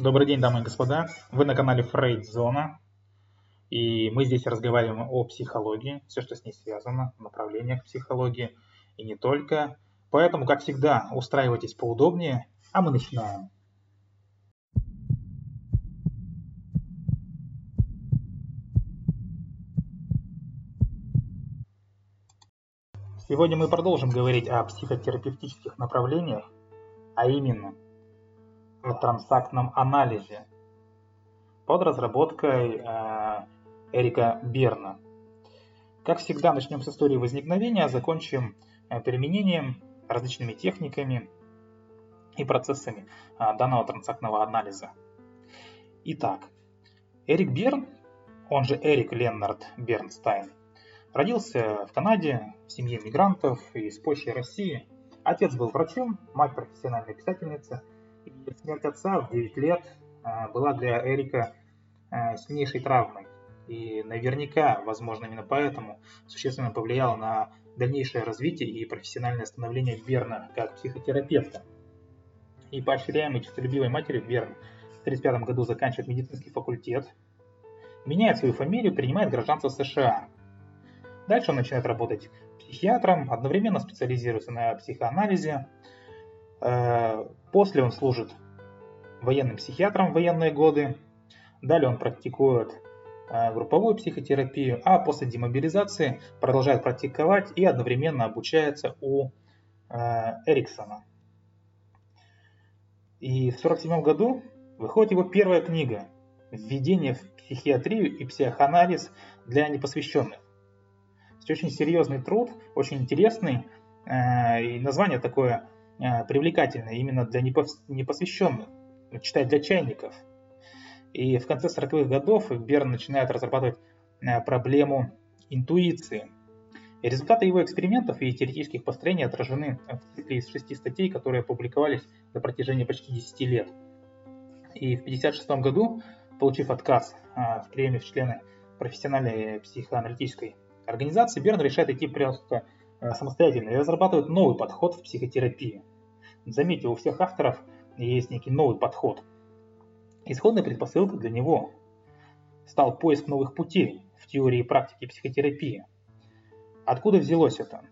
Добрый день, дамы и господа. Вы на канале Фрейд Зона. И мы здесь разговариваем о психологии, все, что с ней связано, направлениях психологии и не только. Поэтому, как всегда, устраивайтесь поудобнее, а мы начинаем. Сегодня мы продолжим говорить о психотерапевтических направлениях, а именно о трансактном анализе под разработкой э, Эрика Берна. Как всегда, начнем с истории возникновения, а закончим э, применением различными техниками и процессами э, данного трансактного анализа. Итак, Эрик Берн, он же Эрик Леннард Бернстайн, родился в Канаде в семье мигрантов из Польши и России. Отец был врачом, мать профессиональная писательница – смерть отца в 9 лет а, была для Эрика а, сильнейшей травмой. И наверняка, возможно, именно поэтому существенно повлияло на дальнейшее развитие и профессиональное становление Берна как психотерапевта. И поощряемый честолюбивой матерью Берн в 1935 году заканчивает медицинский факультет, меняет свою фамилию, принимает гражданство США. Дальше он начинает работать психиатром, одновременно специализируется на психоанализе, Э, после он служит военным психиатром в военные годы. Далее он практикует э, групповую психотерапию, а после демобилизации продолжает практиковать и одновременно обучается у э, Эриксона. И в 1947 году выходит его первая книга «Введение в психиатрию и психоанализ для непосвященных». То очень серьезный труд, очень интересный, и название такое – Э, привлекательной именно для непосвященных, читать для чайников. И в конце 40-х годов Берн начинает разрабатывать э, проблему интуиции. И результаты его экспериментов и теоретических построений отражены в цикле из шести статей, которые опубликовались на протяжении почти 10 лет. И в 1956 году, получив отказ э, в приеме в члены профессиональной психоаналитической организации, Берн решает идти просто самостоятельно и разрабатывает новый подход в психотерапии. Заметьте, у всех авторов есть некий новый подход. Исходной предпосылкой для него стал поиск новых путей в теории и практике психотерапии. Откуда взялось это?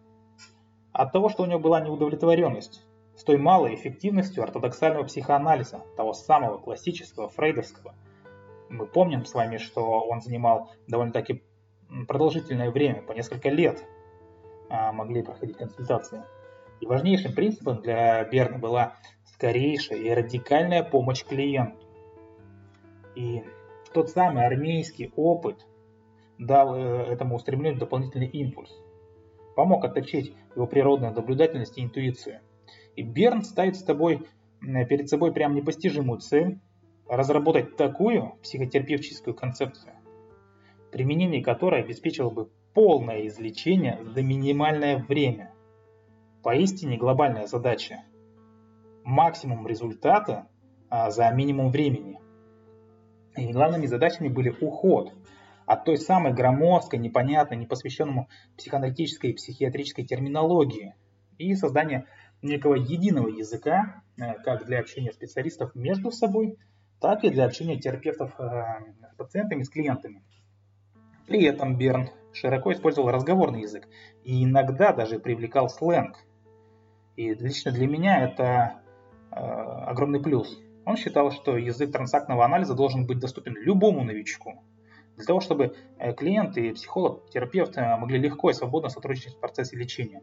От того, что у него была неудовлетворенность с той малой эффективностью ортодоксального психоанализа, того самого классического, фрейдовского. Мы помним с вами, что он занимал довольно-таки продолжительное время, по несколько лет а, могли проходить консультации. И важнейшим принципом для Берна была скорейшая и радикальная помощь клиенту. И тот самый армейский опыт дал э, этому устремлению дополнительный импульс. Помог отточить его природную наблюдательность и интуицию. И Берн ставит с тобой, перед собой прям непостижимую цель разработать такую психотерапевтическую концепцию, применение которой обеспечило бы полное излечение за минимальное время – поистине глобальная задача. Максимум результата а, за минимум времени. И главными задачами были уход от той самой громоздкой, непонятной, непосвященному психоаналитической и психиатрической терминологии и создание некого единого языка, э, как для общения специалистов между собой, так и для общения терапевтов э, с пациентами, с клиентами. При этом Берн широко использовал разговорный язык и иногда даже привлекал сленг. И лично для меня это э, огромный плюс. Он считал, что язык трансактного анализа должен быть доступен любому новичку. Для того, чтобы э, клиент и психолог, терапевт э, могли легко и свободно сотрудничать в процессе лечения.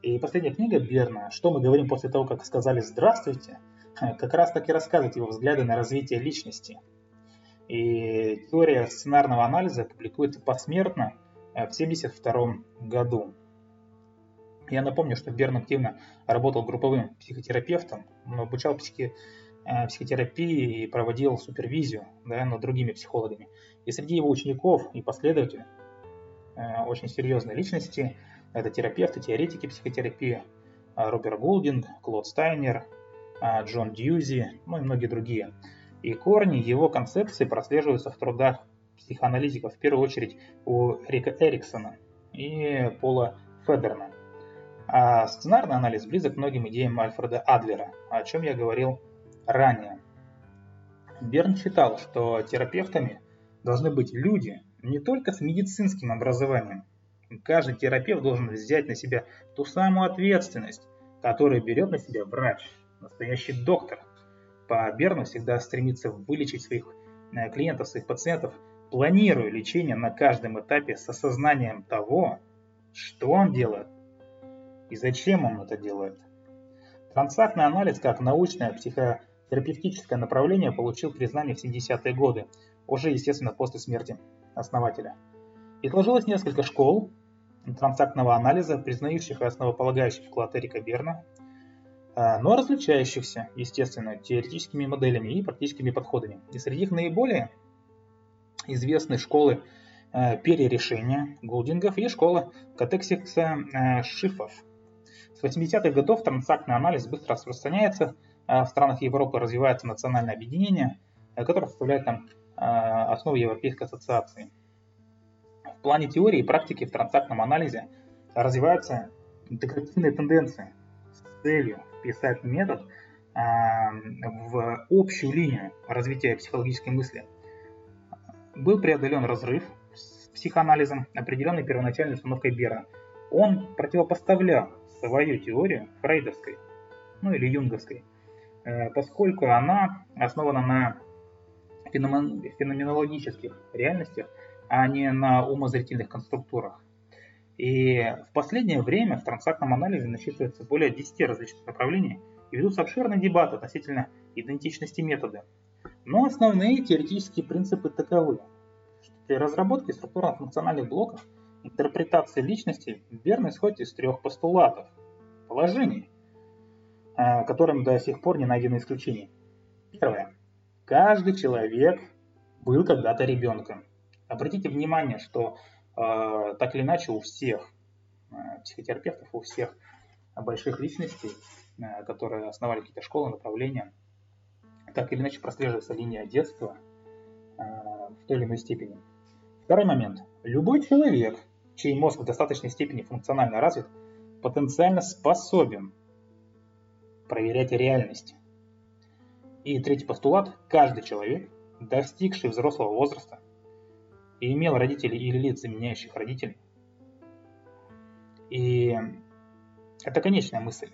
И последняя книга Берна «Что мы говорим после того, как сказали «здравствуйте», как раз таки рассказывает его взгляды на развитие личности. И теория сценарного анализа публикуется посмертно в 1972 году. Я напомню, что Берн активно работал групповым психотерапевтом, обучал психи, э, психотерапии и проводил супервизию да, над другими психологами. И среди его учеников и последователей э, очень серьезные личности – это терапевты, теоретики психотерапии, э, Роберт Гулдинг, Клод Стайнер, Джон Дюсей, ну и многие другие. И корни его концепции прослеживаются в трудах психоаналитиков, в первую очередь у Рика Эриксона и Пола Федерна. А сценарный анализ близок к многим идеям Альфреда Адлера, о чем я говорил ранее. Берн считал, что терапевтами должны быть люди не только с медицинским образованием. Каждый терапевт должен взять на себя ту самую ответственность, которую берет на себя врач, настоящий доктор. По Берну всегда стремится вылечить своих э, клиентов, своих пациентов, планируя лечение на каждом этапе с осознанием того, что он делает и зачем он это делает. Трансактный анализ как научное психотерапевтическое направление получил признание в 70-е годы, уже, естественно, после смерти основателя. И сложилось несколько школ трансактного анализа, признающих основополагающий вклад Эрика Берна, а, но различающихся, естественно, теоретическими моделями и практическими подходами. И среди их наиболее известны школы э, перерешения Голдингов и школа Катексикса э, Шифов. С 80-х годов трансактный анализ быстро распространяется, э, в странах Европы развивается национальное объединение, которое составляет там основу Европейской ассоциации. В плане теории и практики в трансактном анализе развиваются интегративные тенденции с целью вписать метод в общую линию развития психологической мысли – был преодолен разрыв с психоанализом, определенной первоначальной установкой Бера. Он противопоставлял свою теорию фрейдовской, ну или юнговской, э, поскольку она основана на феноменологических реальностях, а не на умозрительных конструктурах. И в последнее время в трансактном анализе насчитывается более 10 различных направлений и ведутся обширные дебаты относительно идентичности метода, но основные теоретические принципы таковы. Что при разработке структурно-функциональных блоков интерпретация личности верно исходит из трех постулатов, положений, э, которым до сих пор не найдено исключений. Первое. Каждый человек был когда-то ребенком. Обратите внимание, что э, так или иначе у всех э, психотерапевтов, у всех больших личностей, э, которые основали какие-то школы, направления, так или иначе прослеживается линия детства э, в той или иной степени. Второй момент. Любой человек, чей мозг в достаточной степени функционально развит, потенциально способен проверять реальность. И третий постулат. Каждый человек, достигший взрослого возраста и имел родителей или лиц, заменяющих родителей. И это конечная мысль.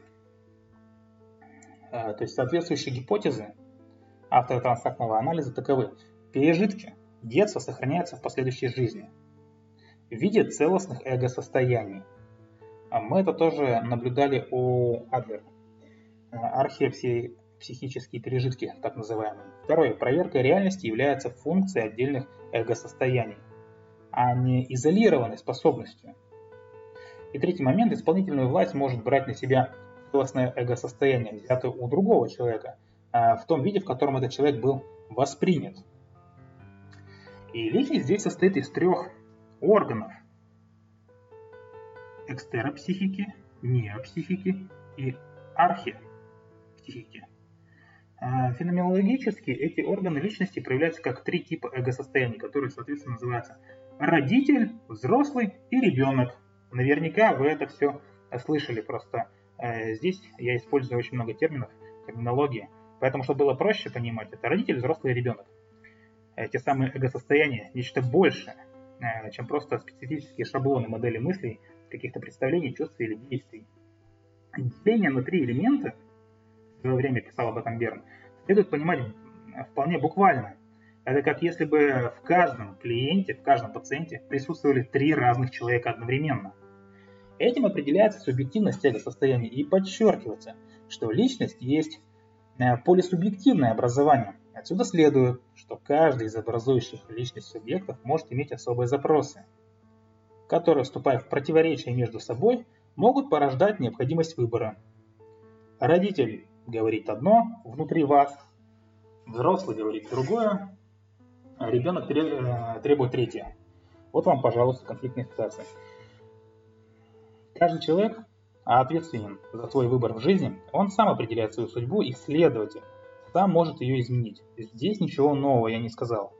Э, то есть соответствующие гипотезы Авторы трансактного анализа таковы. Пережитки детства сохраняются в последующей жизни в виде целостных эго-состояний. А мы это тоже наблюдали у Адлера. Археопсии психические пережитки, так называемые. Второе. Проверка реальности является функцией отдельных эго-состояний, а не изолированной способностью. И третий момент. Исполнительную власть может брать на себя целостное эго-состояние, взятое у другого человека – а, в том виде, в котором этот человек был воспринят. И личность здесь состоит из трех органов. Экстеропсихики, неопсихики и архипсихики. А, феноменологически эти органы личности проявляются как три типа эго-состояний, которые, соответственно, называются родитель, взрослый и ребенок. Наверняка вы это все слышали, просто э, здесь я использую очень много терминов, терминологии. Поэтому, чтобы было проще понимать, это родитель, взрослый ребенок. Те самые эго-состояния, нечто большее, э, чем просто специфические шаблоны модели мыслей, каких-то представлений, чувств или действий. Деление на три элемента, в свое время писал об этом Берн, следует понимать вполне буквально. Это как если бы в каждом клиенте, в каждом пациенте присутствовали три разных человека одновременно. Этим определяется субъективность эго-состояния и подчеркивается, что личность есть Э, полисубъективное образование. Отсюда следует, что каждый из образующих личность субъектов может иметь особые запросы, которые, вступая в противоречие между собой, могут порождать необходимость выбора. Родитель говорит одно внутри вас, взрослый говорит другое, а ребенок э, требует третье. Вот вам, пожалуйста, конфликтная ситуация. Каждый человек а ответственен за свой выбор в жизни, он сам определяет свою судьбу и, следователь, сам может ее изменить. Здесь ничего нового я не сказал.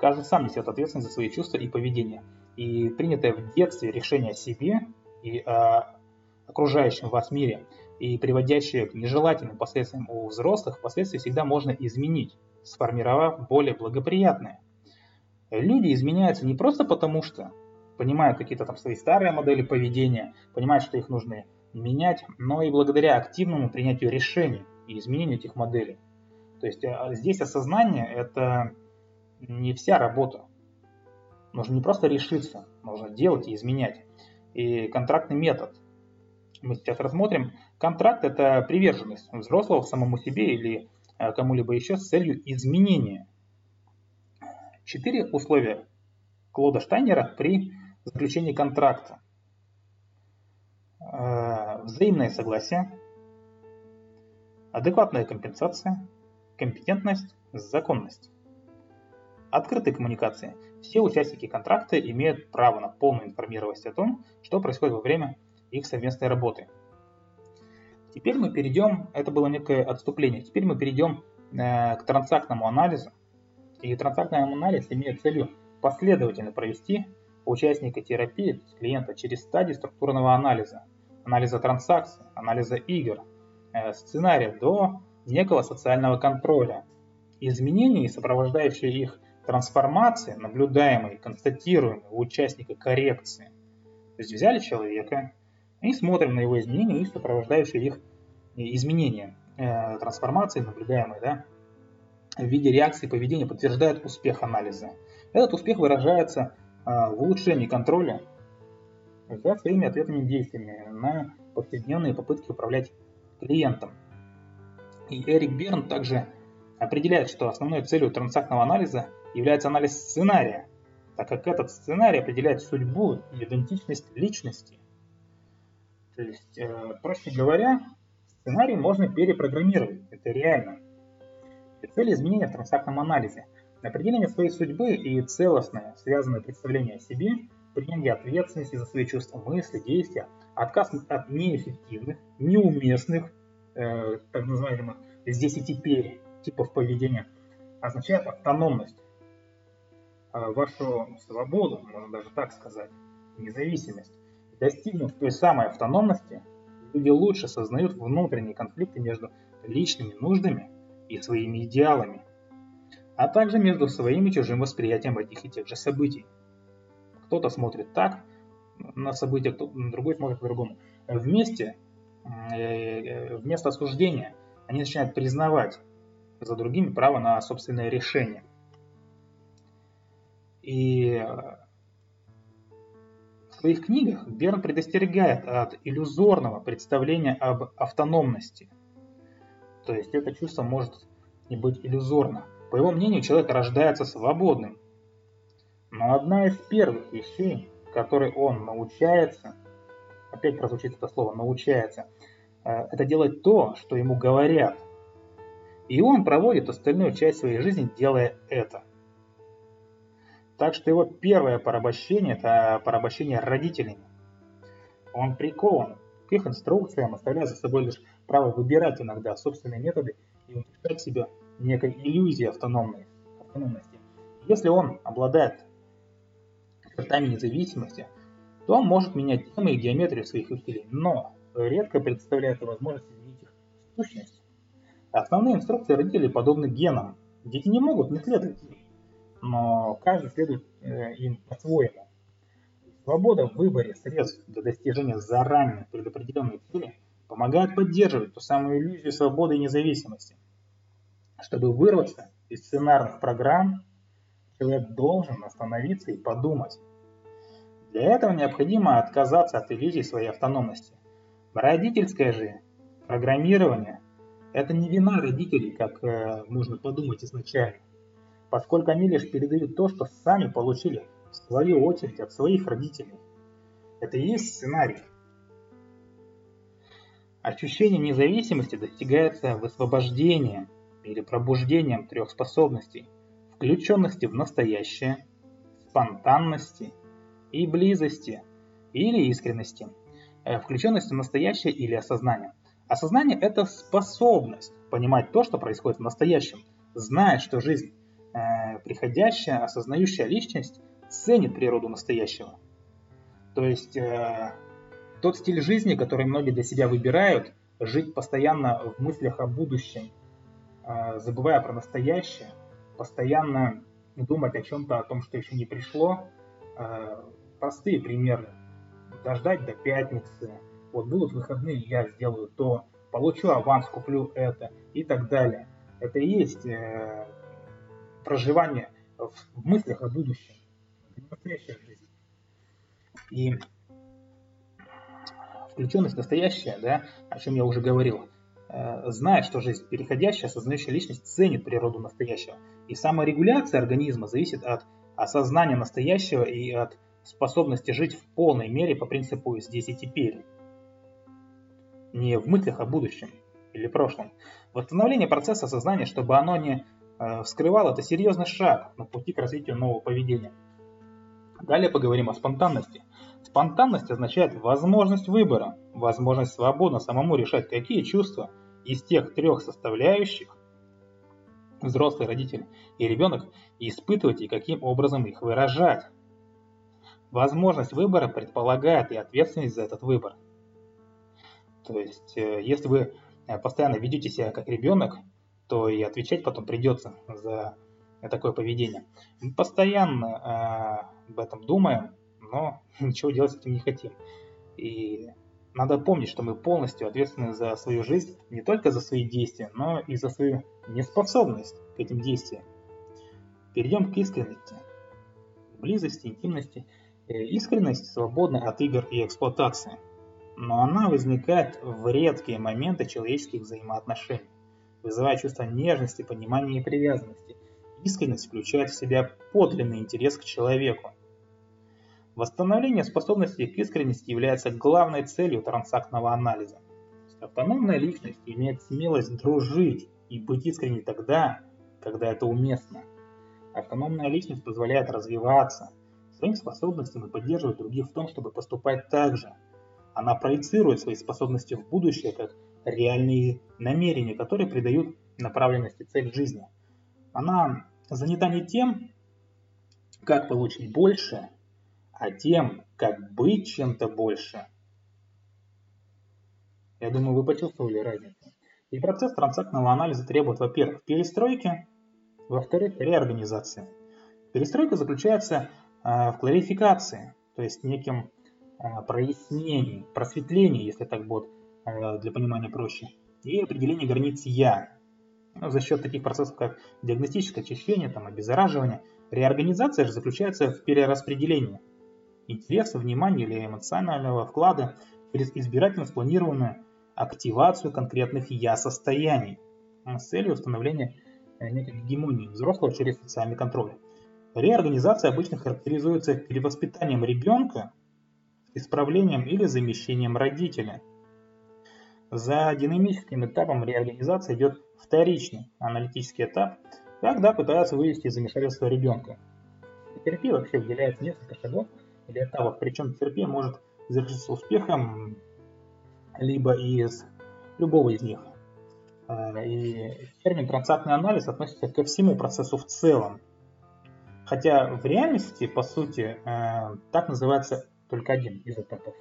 Каждый сам несет ответственность за свои чувства и поведение. И принятое в детстве решение о себе и о окружающем вас мире, и приводящее к нежелательным последствиям у взрослых, впоследствии всегда можно изменить сформировав более благоприятное. Люди изменяются не просто потому, что понимают какие-то там свои старые модели поведения, понимают, что их нужно менять, но и благодаря активному принятию решений и изменению этих моделей. То есть а, здесь осознание – это не вся работа. Нужно не просто решиться, нужно делать и изменять. И контрактный метод мы сейчас рассмотрим. Контракт – это приверженность взрослого самому себе или а, кому-либо еще с целью изменения. Четыре условия Клода Штайнера при заключении контракта. А, взаимное согласие, адекватная компенсация, компетентность, законность. Открытые коммуникации. Все участники контракта имеют право на полную информированность о том, что происходит во время их совместной работы. Теперь мы перейдем, это было некое отступление, теперь мы перейдем э, к транзактному анализу. И транзактный анализ имеет целью последовательно провести участника терапии, то есть клиента, через стадии структурного анализа, анализа транзакций, анализа игр, э, сценария до некого социального контроля. Изменения, сопровождающие их трансформации, наблюдаемые, констатируемые у участника коррекции. То есть взяли человека и смотрим на его изменения и сопровождающие их изменения, э, трансформации, наблюдаемые, да, в виде реакции поведения подтверждают успех анализа. Этот успех выражается э, в улучшении контроля за своими ответными действиями на повседневные попытки управлять клиентом. И Эрик Берн также определяет, что основной целью транзактного анализа является анализ сценария, так как этот сценарий определяет судьбу и идентичность личности. То есть, э, проще говоря, сценарий можно перепрограммировать, это реально. И цель изменения в транзактном анализе – определение своей судьбы и целостное, связанное представление о себе, принятие ответственности за свои чувства, мысли, действия, отказ от неэффективных, неуместных, э, так называемых здесь и теперь типов поведения, означает автономность, э, вашу свободу, можно даже так сказать, независимость. Достигнув той самой автономности, люди лучше сознают внутренние конфликты между личными нуждами и своими идеалами, а также между своим и чужим восприятием этих и тех же событий. Кто-то смотрит так на события, кто другой смотрит по-другому. Вместе вместо осуждения они начинают признавать за другими право на собственное решение. И э, в своих книгах Берн предостерегает от иллюзорного представления об автономности. То есть это чувство может не быть иллюзорно. По его мнению, человек рождается свободным. Но одна из первых вещей, которой он научается – опять прозвучит это слово, научается, э, это делать то, что ему говорят. И он проводит остальную часть своей жизни, делая это. Так что его первое порабощение – это порабощение родителями. Он прикован к их инструкциям, оставляя за собой лишь право выбирать иногда собственные методы и утешать себя некой иллюзией автономности. Если он обладает чертами независимости, то он может менять темы и геометрию своих усилий, но редко представляет возможность изменить их сущность. Основные инструкции родителей подобны генам. Дети не могут не следовать им, но каждый следует э, им по-своему. Свобода в выборе средств для достижения заранее предопределенной цели помогает поддерживать ту самую иллюзию свободы и независимости. Чтобы вырваться из сценарных программ, человек должен остановиться и подумать, для этого необходимо отказаться от иллюзий своей автономности. Родительское же программирование – это не вина родителей, как э, можно подумать изначально, поскольку они лишь передают то, что сами получили в свою очередь от своих родителей. Это и есть сценарий. Ощущение независимости достигается высвобождением или пробуждением трех способностей – включенности в настоящее, спонтанности – и близости, или искренности, э, включенности в настоящее или осознание. Осознание – это способность понимать то, что происходит в настоящем, знать, что жизнь э, приходящая, осознающая личность ценит природу настоящего. То есть э, тот стиль жизни, который многие для себя выбирают, жить постоянно в мыслях о будущем, э, забывая про настоящее, постоянно думать о чем-то, о том, что еще не пришло. Э, простые примеры. Дождать до пятницы. Вот будут выходные, я сделаю то, получу аванс, куплю это и так далее. Это и есть э, проживание в, мыслях о будущем. Настоящая жизнь. И включенность в настоящее, да, о чем я уже говорил, э, знает, что жизнь переходящая, осознающая личность ценит природу настоящего. И саморегуляция организма зависит от осознания настоящего и от способности жить в полной мере по принципу «здесь и теперь». Не в мыслях о будущем или прошлом. Восстановление процесса сознания, чтобы оно не э, вскрывало, это серьезный шаг на пути к развитию нового поведения. Далее поговорим о спонтанности. Спонтанность означает возможность выбора, возможность свободно самому решать, какие чувства из тех трех составляющих взрослый родитель и ребенок испытывать и каким образом их выражать. Возможность выбора предполагает и ответственность за этот выбор. То есть, э, если вы э, постоянно ведете себя как ребенок, то и отвечать потом придется за такое поведение. Мы постоянно э, об этом думаем, но ничего делать с этим не хотим. И надо помнить, что мы полностью ответственны за свою жизнь, не только за свои действия, но и за свою неспособность к этим действиям. Перейдем к искренности, близости, интимности. Э, искренность свободна от игр и эксплуатации, но она возникает в редкие моменты человеческих взаимоотношений, вызывая чувство нежности, понимания и привязанности. Искренность включает в себя подлинный интерес к человеку, Восстановление способности к искренности является главной целью трансактного анализа. Автономная личность имеет смелость дружить и быть искренней тогда, когда это уместно. Автономная личность позволяет развиваться, своим способностям и поддерживать других в том, чтобы поступать так же. Она проецирует свои способности в будущее как реальные намерения, которые придают направленности цель жизни. Она занята не тем, как получить больше, а тем, как быть чем-то больше. Я думаю, вы почувствовали разницу. И процесс трансактного анализа требует, во-первых, перестройки, во-вторых, реорганизации. Перестройка заключается в кларификации, то есть неким э, прояснении, просветлении, если так будет э, для понимания проще, и определении границ «я». Ну, за счет таких процессов, как диагностическое очищение, там, обеззараживание. Реорганизация же заключается в перераспределении – интереса, внимания или эмоционального вклада через избирательно спланированную активацию конкретных «я-состояний» с целью установления э, некой гегемонии взрослого через социальный контроль. Реорганизация обычно характеризуется перевоспитанием ребенка, исправлением или замещением родителя. За динамическим этапом реорганизации идет вторичный аналитический этап, когда пытаются вывести из замешательства ребенка. Терапия вообще выделяет несколько шагов – или этапов. Причем терапия может завершиться успехом либо из любого из них. А, и термин трансактный анализ относится ко всему процессу в целом. Хотя в реальности, по сути, а, так называется только один из этапов.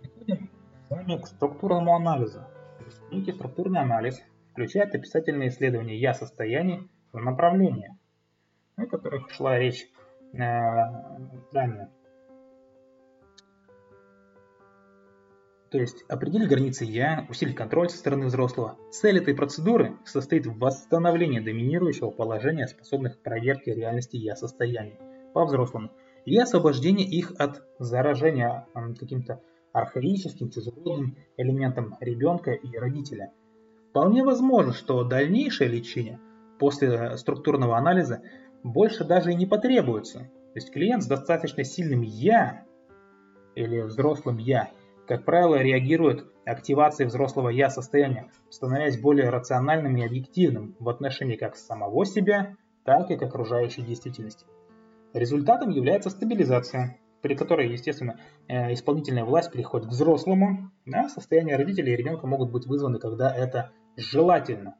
Переходим с вами к структурному анализу. Некий структурный анализ включает описательные исследования я-состояний в направлении, о которых шла речь ранее. То есть определить границы «я», усилить контроль со стороны взрослого. Цель этой процедуры состоит в восстановлении доминирующего положения, способных к проверке реальности «я» состояний по-взрослому и освобождение их от заражения каким-то архаическим, чужеродным элементом ребенка и родителя. Вполне возможно, что дальнейшее лечение после структурного анализа больше даже и не потребуется. То есть клиент с достаточно сильным «я» или взрослым «я» как правило, реагирует активацией взрослого «я» состояния, становясь более рациональным и объективным в отношении как самого себя, так и к окружающей действительности. Результатом является стабилизация, при которой, естественно, э, исполнительная власть переходит к взрослому, а состояние родителей и ребенка могут быть вызваны, когда это желательно,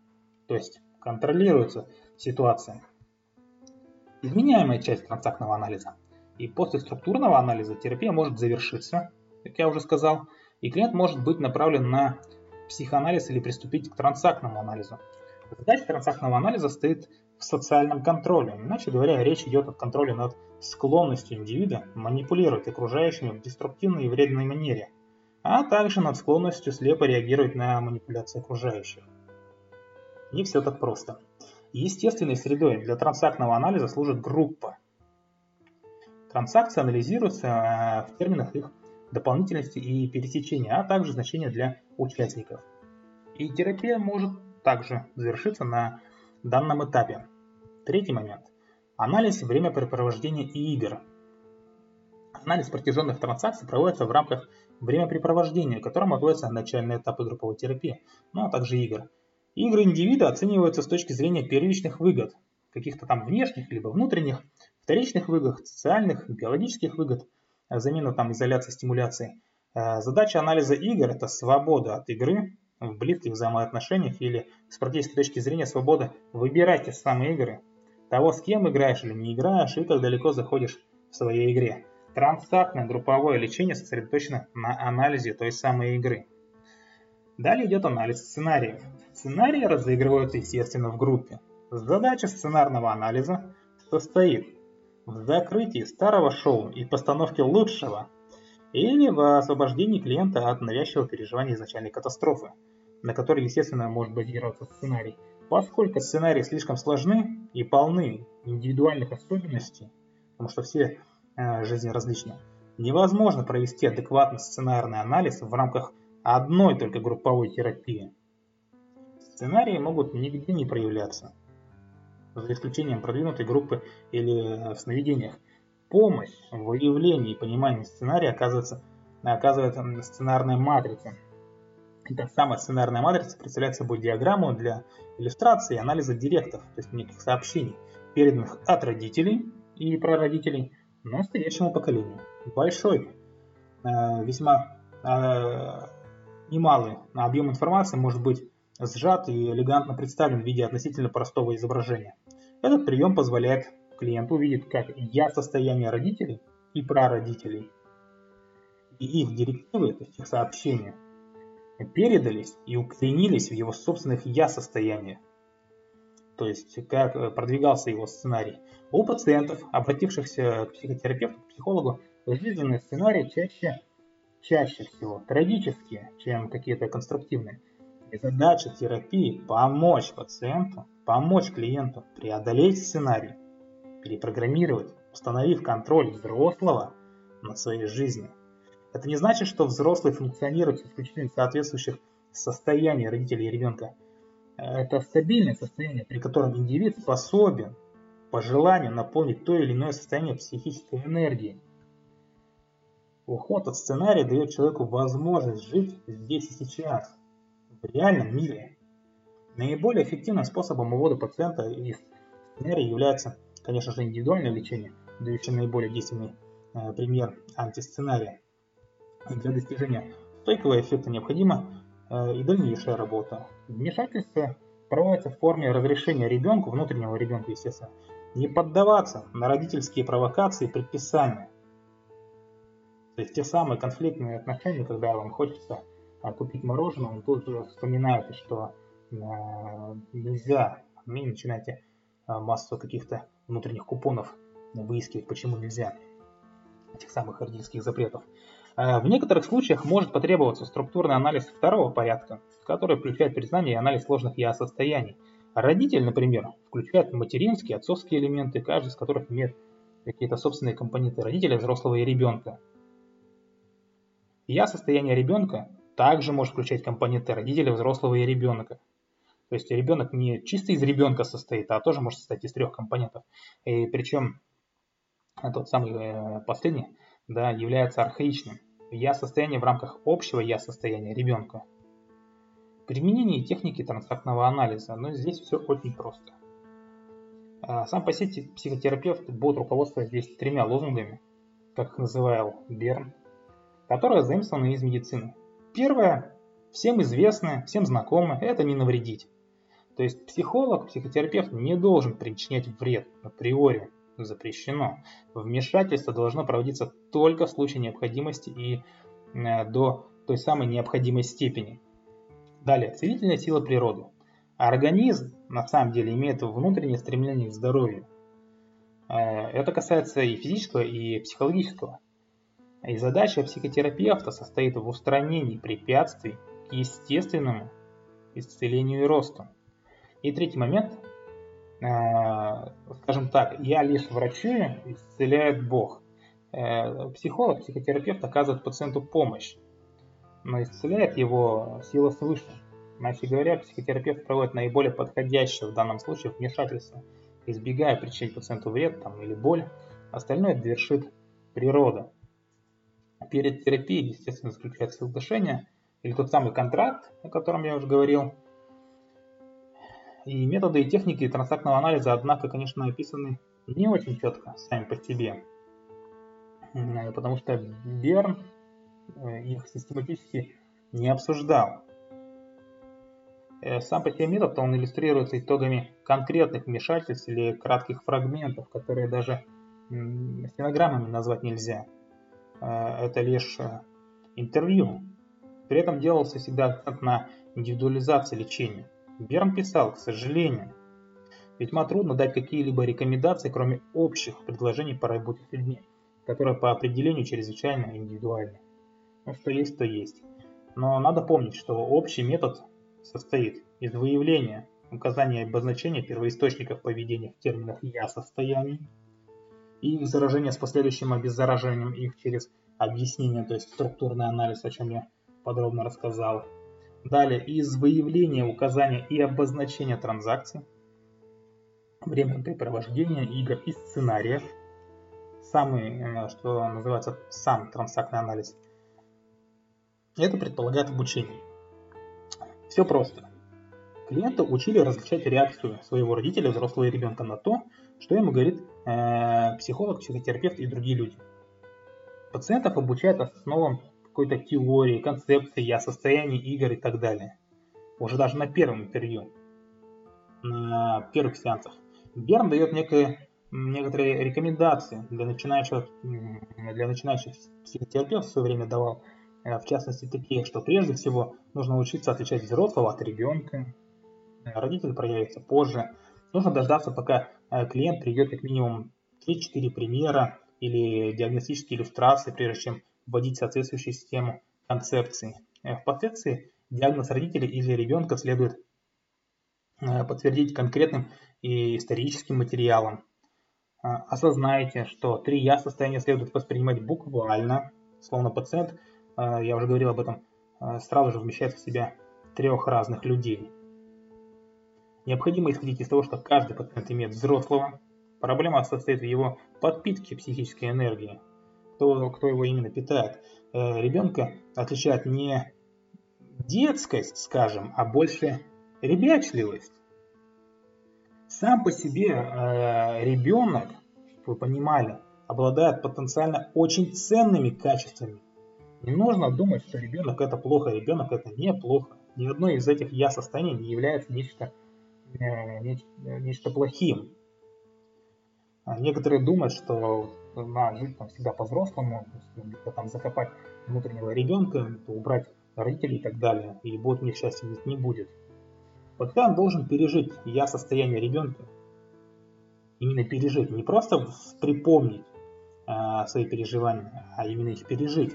то есть контролируется ситуация изменяемая часть трансактного анализа. И после структурного анализа терапия может завершиться, как я уже сказал, и клиент может быть направлен на психоанализ или приступить к трансактному анализу. Задача транзактного анализа стоит в социальном контроле. Иначе говоря, речь идет о контроле над склонностью индивида манипулировать окружающими в деструктивной и вредной манере, а также над склонностью слепо реагировать на манипуляции окружающих. Не все так просто. Естественной средой для транзактного анализа служит группа. Транзакции анализируются э, в терминах их дополнительности и пересечения, а также значения для участников. И терапия может также завершиться на данном этапе. Третий момент. Анализ времяпрепровождения и игр. Анализ протяженных транзакций проводится в рамках времяпрепровождения, к которому относятся начальные этапы групповой терапии, ну а также игр. Игры индивида оцениваются с точки зрения первичных выгод, каких-то там внешних либо внутренних, вторичных выгод, социальных, биологических выгод, замена там изоляции, стимуляции. Э, задача анализа игр – это свобода от игры в близких взаимоотношениях или с практической точки зрения свобода выбирать те самые игры, того, с кем играешь или не играешь, и как далеко заходишь в своей игре. Трансактное групповое лечение сосредоточено на анализе той самой игры. Далее идет анализ сценариев. Сценарии разыгрываются, естественно, в группе. Задача сценарного анализа состоит в закрытии старого шоу и постановке лучшего, или в освобождении клиента от навязчивого переживания изначальной катастрофы, на которой, естественно, может базироваться сценарий. Поскольку сценарии слишком сложны и полны индивидуальных особенностей, потому что все э, жизни различны, невозможно провести адекватный сценарный анализ в рамках одной только групповой терапии. Сценарии могут нигде не проявляться, за исключением продвинутой группы или в сновидениях. Помощь в выявлении и понимании сценария оказывается, оказывает сценарная матрица. Эта самая сценарная матрица представляет собой диаграмму для иллюстрации и анализа директов, то есть неких сообщений, переданных от родителей и прародителей настоящему поколению. Большой, э, весьма э, немалый объем информации может быть сжат и элегантно представлен в виде относительно простого изображения. Этот прием позволяет клиенту увидеть как я состояние родителей и прародителей, и их директивы, то есть их сообщения, передались и укоренились в его собственных я состояниях. То есть как продвигался его сценарий. У пациентов, обратившихся к психотерапевту, к психологу, жизненные сценарии чаще чаще всего трагические, чем какие-то конструктивные. И задача терапии – помочь пациенту, помочь клиенту преодолеть сценарий, перепрограммировать, установив контроль взрослого над своей жизнью. Это не значит, что взрослый функционирует исключительно в соответствующих состояниях родителей и ребенка. Это стабильное состояние, при котором индивид способен по желанию наполнить то или иное состояние психической энергией, Уход от сценария дает человеку возможность жить здесь и сейчас, в реальном мире. Наиболее эффективным способом увода пациента из сценария является, конечно же, индивидуальное лечение, дающее наиболее действенный э, пример антисценария. Для достижения стойкого эффекта необходима э, и дальнейшая работа. Вмешательство проводится в форме разрешения ребенку, внутреннего ребенка, естественно, не поддаваться на родительские провокации и предписания, то есть те самые конфликтные отношения, когда вам хочется купить мороженое, вы тут же вспоминаете, что а, нельзя, и начинаете а, массу каких-то внутренних купонов выискивать, почему нельзя этих самых родительских запретов. В некоторых случаях может потребоваться структурный анализ второго порядка, который включает признание и анализ сложных я-состояний. Родитель, например, включает материнские, отцовские элементы, каждый из которых имеет какие-то собственные компоненты родителя, взрослого и ребенка. Я состояние ребенка также может включать компоненты родителя, взрослого и ребенка. То есть ребенок не чисто из ребенка состоит, а тоже может состоять из трех компонентов. И причем тот самый э, последний да, является архаичным. Я состояние в рамках общего я состояния ребенка. Применение техники трансактного анализа, но здесь все очень просто. А, сам по себе психотерапевт будет руководствоваться здесь тремя лозунгами, как их называл Берн которая заимствована из медицины. Первое, всем известное, всем знакомое, это не навредить. То есть психолог, психотерапевт не должен причинять вред априори, запрещено. Вмешательство должно проводиться только в случае необходимости и э, до той самой необходимой степени. Далее, целительная сила природы. Организм на самом деле имеет внутреннее стремление к здоровью. Э, это касается и физического, и психологического. И задача психотерапевта состоит в устранении препятствий к естественному исцелению и росту. И третий момент, э, скажем так, я лишь врачую, исцеляет Бог. Э, психолог, психотерапевт оказывает пациенту помощь, но исцеляет его сила свыше. Иначе говоря, психотерапевт проводит наиболее подходящее в данном случае вмешательство, избегая причинить пациенту вред там, или боль. Остальное довершит природа. Перед терапией, естественно, заключается соглашение или тот самый контракт, о котором я уже говорил. И методы и техники трансактного анализа, однако, конечно, описаны не очень четко сами по себе. Потому что Берн э, их систематически не обсуждал. Э, сам по себе метод, он иллюстрируется итогами конкретных вмешательств или кратких фрагментов, которые даже стенограммами назвать нельзя. Э, это лишь э, интервью. При этом делался всегда акцент на индивидуализации лечения. Берн писал, к сожалению, весьма трудно дать какие-либо рекомендации, кроме общих предложений по работе с людьми, которые по определению чрезвычайно индивидуальны. Ну, что есть, то есть. Но надо помнить, что общий метод состоит из выявления, указания и обозначения первоисточников поведения в терминах «я» состояний и их заражения с последующим обеззаражением их через объяснение, то есть структурный анализ, о чем я подробно рассказал. Далее, из выявления, указания и обозначения транзакций, времяпрепровождения игр и сценариев, самый, э, что называется, сам трансактный анализ, это предполагает обучение. Все просто. Клиента учили различать реакцию своего родителя, взрослого ребенка на то, что ему говорит э, психолог, психотерапевт и другие люди. Пациентов обучают основам какой-то теории, концепции, я состоянии игр и так далее. Уже даже на первом интервью, на первых сеансах. Берн дает некое, некоторые рекомендации для начинающих, для начинающих психотерапевтов в свое время давал Э, в частности такие, что прежде всего нужно учиться отличать взрослого от ребенка, э, родитель проявится позже, нужно дождаться, пока клиент придет как минимум 3-4 примера или диагностические иллюстрации, прежде чем вводить соответствующую систему концепции. Впоследствии диагноз родителей или ребенка следует подтвердить конкретным и историческим материалом. Осознайте, что три «я» состояния следует воспринимать буквально, словно пациент а, я уже говорил об этом, а, сразу же вмещает в себя трех разных людей. Необходимо исходить из того, что каждый пациент имеет взрослого. Проблема состоит в его подпитке психической энергии. Кто, кто его именно питает. Э, ребенка отличает не детскость, скажем, а больше ребячливость. Сам по себе э, ребенок, вы понимали, обладает потенциально очень ценными качествами. Не нужно думать, что ребенок это плохо, ребенок это неплохо. Ни одно из этих я состояний не является нечто, нечто, нечто плохим. А некоторые думают, что надо жить там всегда по-взрослому, где-то там закопать внутреннего ребенка, убрать родителей и так далее, и будет у них счастья не будет. Пациент должен пережить я состояние ребенка, именно пережить, не просто припомнить а, свои переживания, а именно их пережить.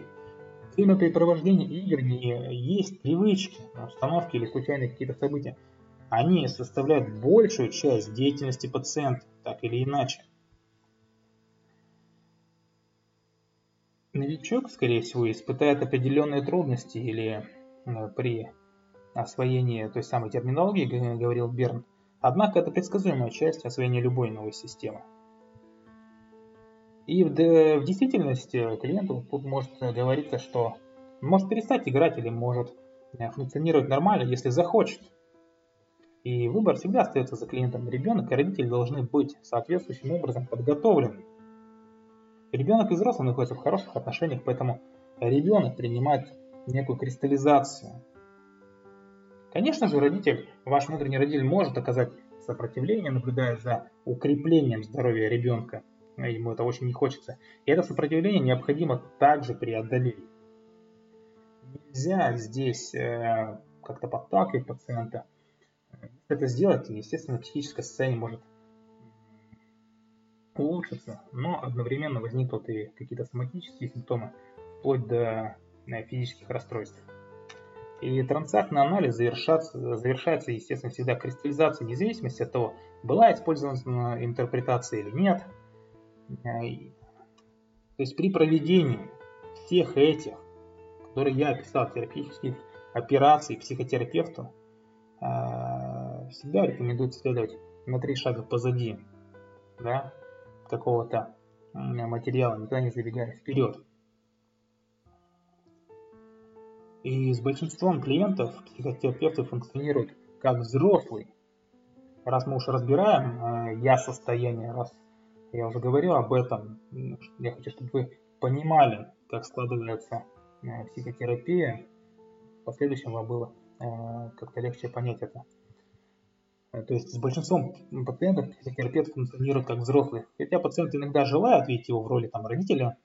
Времяпрепровождение игр не есть привычки, установки или случайные какие-то события. Они составляют большую часть деятельности пациента, так или иначе. Новичок, скорее всего, испытает определенные трудности или э, при освоении той самой терминологии, говорил Берн. Однако это предсказуемая часть освоения любой новой системы. И в, в действительности клиенту тут может говориться, что может перестать играть или может э, функционировать нормально, если захочет. И выбор всегда остается за клиентом. Ребенок и родители должны быть соответствующим образом подготовлены. Ребенок и взрослый находятся в хороших отношениях, поэтому ребенок принимает некую кристаллизацию. Конечно же, родитель, ваш внутренний родитель может оказать сопротивление, наблюдая за укреплением здоровья ребенка ему это очень не хочется. И это сопротивление необходимо также преодолеть. Нельзя здесь э, как-то подталкивать пациента. Это сделать, естественно, психическое состояние может улучшиться, но одновременно возникнут и какие-то соматические симптомы, вплоть до э, физических расстройств. И транзактный анализ завершается, завершается, естественно, всегда кристаллизацией, вне зависимости от того, была использована интерпретация или нет. Э, то есть при проведении всех этих, которые я описал, терапевтических операций психотерапевту, э, всегда рекомендуют следовать на три шага позади да, какого-то материала, никогда не забегая вперед. И с большинством клиентов психотерапевты функционируют как взрослый. Раз мы уж разбираем э, я состояние, раз я уже говорил об этом, я хочу, чтобы вы понимали, как складывается э, психотерапия. В последующем вам было э, как-то легче понять это. То есть с большинством пациентов психотерапевт функционирует как взрослый. Хотя пациент иногда желает видеть его в роли там, родителя.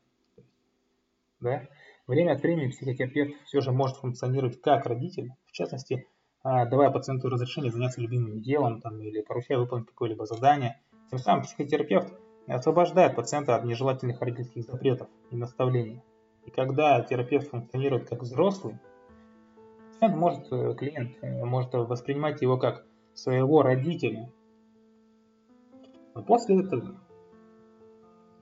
Да? Время от времени психотерапевт все же может функционировать как родитель. В частности, а, давая пациенту разрешение заняться любимым делом там, или поручая выполнить какое-либо задание. Тем самым психотерапевт освобождает пациента от нежелательных родительских запретов и наставлений. И когда терапевт функционирует как взрослый, пациент может, э, клиент э, может воспринимать его как своего родителя. Но после этого,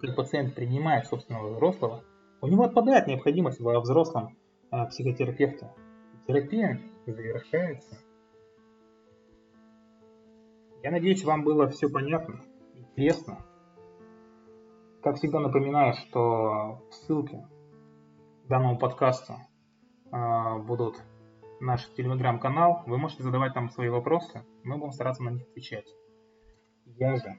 когда пациент принимает собственного взрослого, у него отпадает необходимость во взрослом а, психотерапевте. Терапия завершается. Я надеюсь, вам было все понятно, интересно. Как всегда напоминаю, что ссылки данного подкаста э, будут наш телеграм-канал. Вы можете задавать там свои вопросы, мы будем стараться на них отвечать. Я же,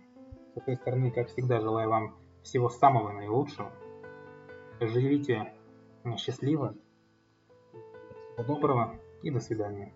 с этой стороны, как всегда, желаю вам всего самого наилучшего. Живите счастливо. Всего доброго и до свидания.